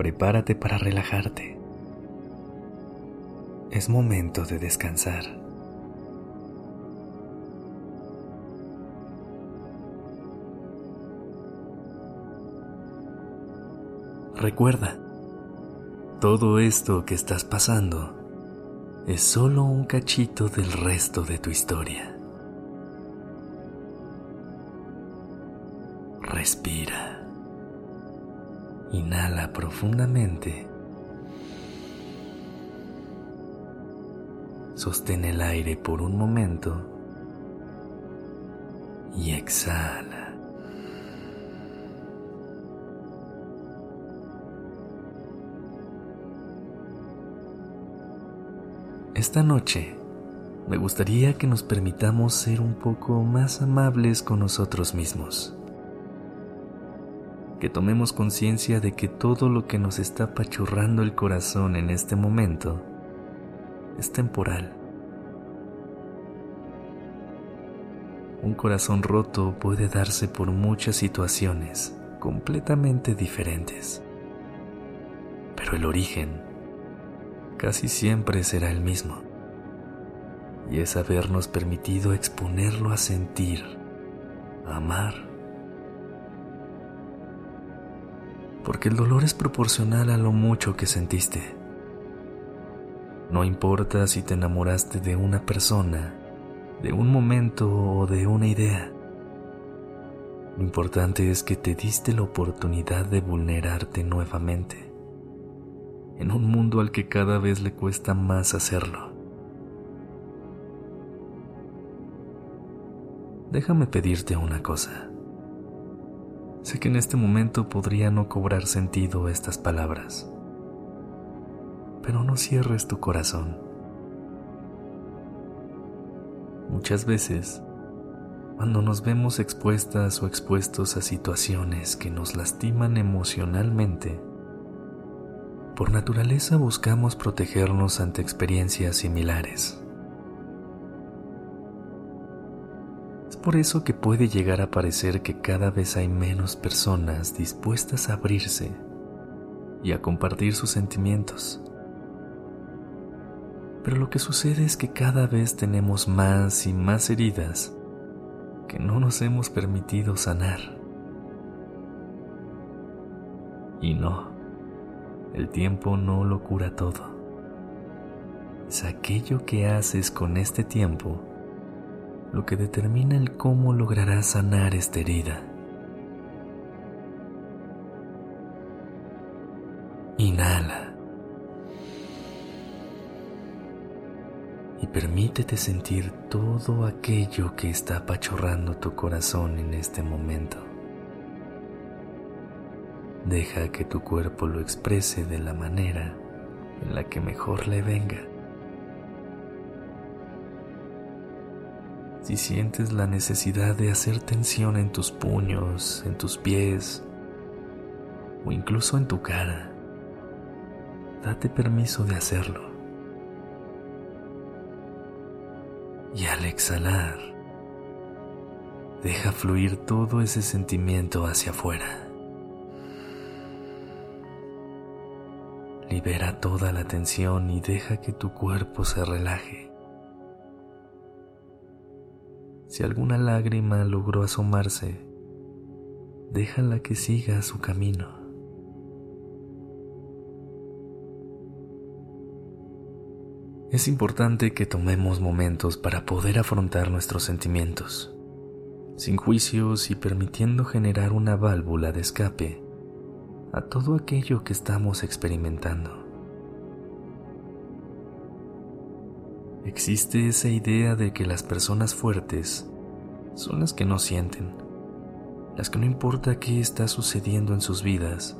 Prepárate para relajarte. Es momento de descansar. Recuerda, todo esto que estás pasando es solo un cachito del resto de tu historia. Respira. Inhala profundamente. Sostén el aire por un momento y exhala. Esta noche me gustaría que nos permitamos ser un poco más amables con nosotros mismos que tomemos conciencia de que todo lo que nos está apachurrando el corazón en este momento es temporal. Un corazón roto puede darse por muchas situaciones completamente diferentes, pero el origen casi siempre será el mismo, y es habernos permitido exponerlo a sentir, a amar porque el dolor es proporcional a lo mucho que sentiste. No importa si te enamoraste de una persona, de un momento o de una idea. Lo importante es que te diste la oportunidad de vulnerarte nuevamente, en un mundo al que cada vez le cuesta más hacerlo. Déjame pedirte una cosa. Sé que en este momento podría no cobrar sentido estas palabras, pero no cierres tu corazón. Muchas veces, cuando nos vemos expuestas o expuestos a situaciones que nos lastiman emocionalmente, por naturaleza buscamos protegernos ante experiencias similares. Por eso que puede llegar a parecer que cada vez hay menos personas dispuestas a abrirse y a compartir sus sentimientos. Pero lo que sucede es que cada vez tenemos más y más heridas que no nos hemos permitido sanar. Y no, el tiempo no lo cura todo. Es aquello que haces con este tiempo lo que determina el cómo lograrás sanar esta herida. Inhala. Y permítete sentir todo aquello que está apachorrando tu corazón en este momento. Deja que tu cuerpo lo exprese de la manera en la que mejor le venga. Si sientes la necesidad de hacer tensión en tus puños, en tus pies o incluso en tu cara, date permiso de hacerlo. Y al exhalar, deja fluir todo ese sentimiento hacia afuera. Libera toda la tensión y deja que tu cuerpo se relaje. Si alguna lágrima logró asomarse, déjala que siga su camino. Es importante que tomemos momentos para poder afrontar nuestros sentimientos, sin juicios y permitiendo generar una válvula de escape a todo aquello que estamos experimentando. Existe esa idea de que las personas fuertes son las que no sienten, las que no importa qué está sucediendo en sus vidas,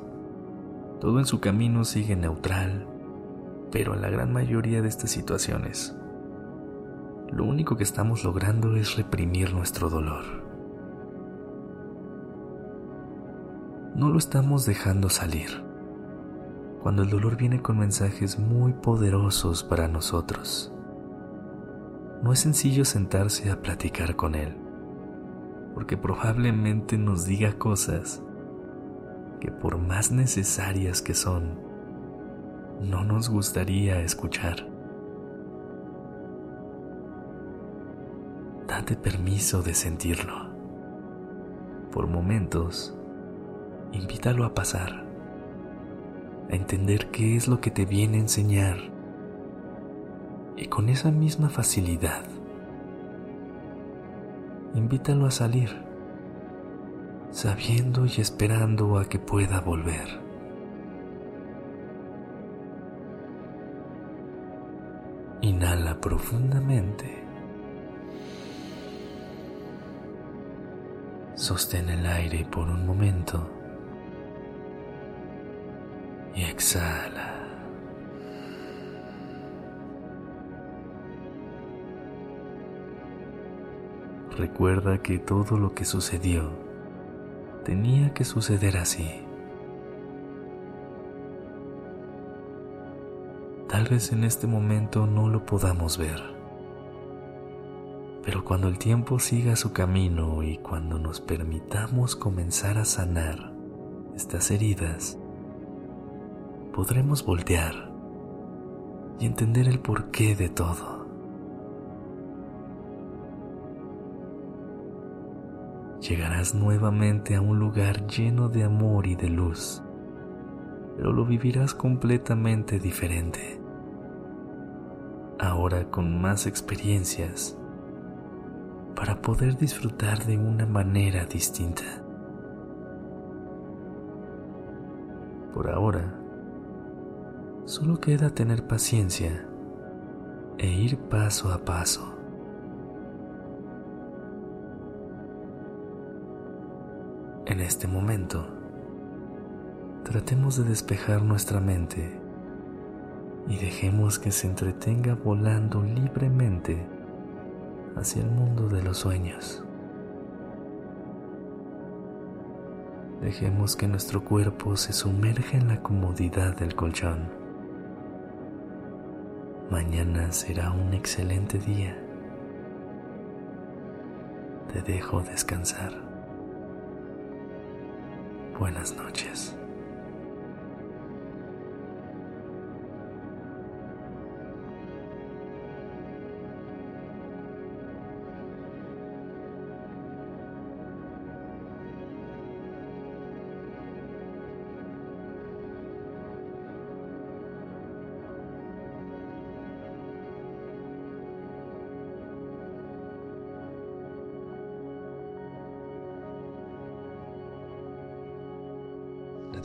Todo en su camino sigue neutral, pero en la gran mayoría de estas situaciones, lo único que estamos logrando es reprimir nuestro dolor. No lo estamos dejando salir. Cuando el dolor viene con mensajes muy poderosos para nosotros, no es sencillo sentarse a platicar con él, porque probablemente nos diga cosas que por más necesarias que son, no nos gustaría escuchar. Date permiso de sentirlo. Por momentos, invítalo a pasar, a entender qué es lo que te viene a enseñar y con esa misma facilidad, invítalo a salir, sabiendo y esperando a que pueda volver. Inhala profundamente. Sostén el aire por un momento y exhala. Recuerda que todo lo que sucedió tenía que suceder así. Tal vez en este momento no lo podamos ver, pero cuando el tiempo siga su camino y cuando nos permitamos comenzar a sanar estas heridas, podremos voltear y entender el porqué de todo. Llegarás nuevamente a un lugar lleno de amor y de luz, pero lo vivirás completamente diferente. Ahora con más experiencias para poder disfrutar de una manera distinta. Por ahora, solo queda tener paciencia e ir paso a paso En este momento, tratemos de despejar nuestra mente y dejemos que se entretenga volando libremente hacia el mundo de los sueños. Dejemos que nuestro cuerpo se sumerja en la comodidad del colchón. Mañana será un excelente día. Te dejo descansar. Buenas noches.